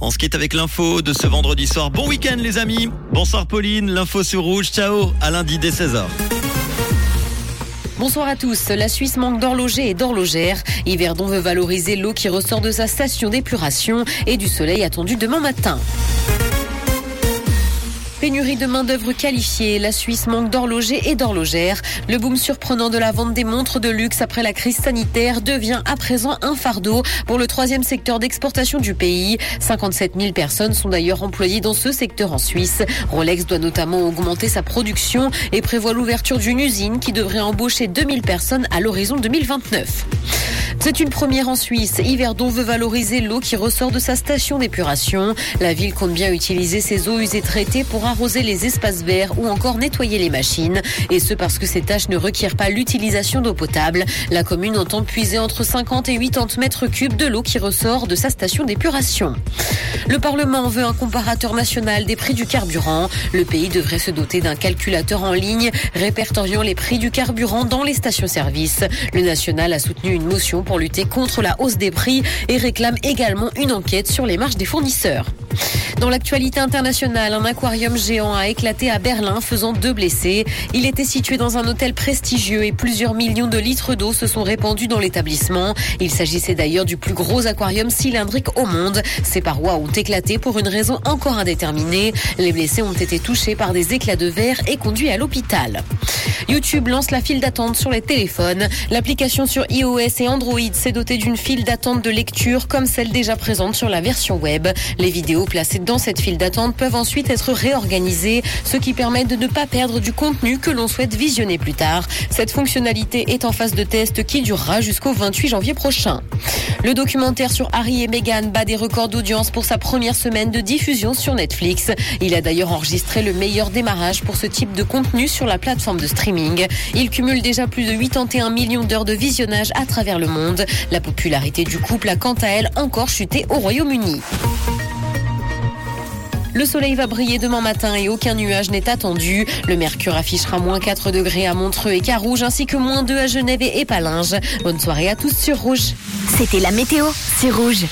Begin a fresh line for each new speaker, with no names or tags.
On se quitte avec l'info de ce vendredi soir. Bon week-end les amis. Bonsoir Pauline, l'info sur rouge. Ciao, à lundi dès 16h.
Bonsoir à tous. La Suisse manque d'horlogers et d'horlogères. Yverdon veut valoriser l'eau qui ressort de sa station d'épuration et du soleil attendu demain matin. Pénurie de main-d'œuvre qualifiée, la Suisse manque d'horlogers et d'horlogères. Le boom surprenant de la vente des montres de luxe après la crise sanitaire devient à présent un fardeau pour le troisième secteur d'exportation du pays. 57 000 personnes sont d'ailleurs employées dans ce secteur en Suisse. Rolex doit notamment augmenter sa production et prévoit l'ouverture d'une usine qui devrait embaucher 2000 personnes à l'horizon 2029. C'est une première en Suisse. Yverdon veut valoriser l'eau qui ressort de sa station d'épuration. La ville compte bien utiliser ses eaux usées traitées pour arroser les espaces verts ou encore nettoyer les machines. Et ce parce que ces tâches ne requièrent pas l'utilisation d'eau potable. La commune entend puiser entre 50 et 80 mètres cubes de l'eau qui ressort de sa station d'épuration. Le Parlement veut un comparateur national des prix du carburant. Le pays devrait se doter d'un calculateur en ligne répertoriant les prix du carburant dans les stations-service. Le national a soutenu une motion pour lutter contre la hausse des prix et réclame également une enquête sur les marges des fournisseurs. Dans l'actualité internationale, un aquarium géant a éclaté à Berlin, faisant deux blessés. Il était situé dans un hôtel prestigieux et plusieurs millions de litres d'eau se sont répandus dans l'établissement. Il s'agissait d'ailleurs du plus gros aquarium cylindrique au monde. Ses parois ont éclaté pour une raison encore indéterminée. Les blessés ont été touchés par des éclats de verre et conduits à l'hôpital. YouTube lance la file d'attente sur les téléphones. L'application sur iOS et Android s'est dotée d'une file d'attente de lecture comme celle déjà présente sur la version web. Les vidéos placées dans cette file d'attente peuvent ensuite être réorganisées, ce qui permet de ne pas perdre du contenu que l'on souhaite visionner plus tard. Cette fonctionnalité est en phase de test qui durera jusqu'au 28 janvier prochain. Le documentaire sur Harry et Meghan bat des records d'audience pour sa première semaine de diffusion sur Netflix. Il a d'ailleurs enregistré le meilleur démarrage pour ce type de contenu sur la plateforme de streaming. Il cumule déjà plus de 81 millions d'heures de visionnage à travers le monde. La popularité du couple a quant à elle encore chuté au Royaume-Uni. Le soleil va briller demain matin et aucun nuage n'est attendu. Le mercure affichera moins 4 degrés à Montreux et Carouge ainsi que moins 2 à Genève et Palinges. Bonne soirée à tous sur Rouge.
C'était la météo, c'est Rouge.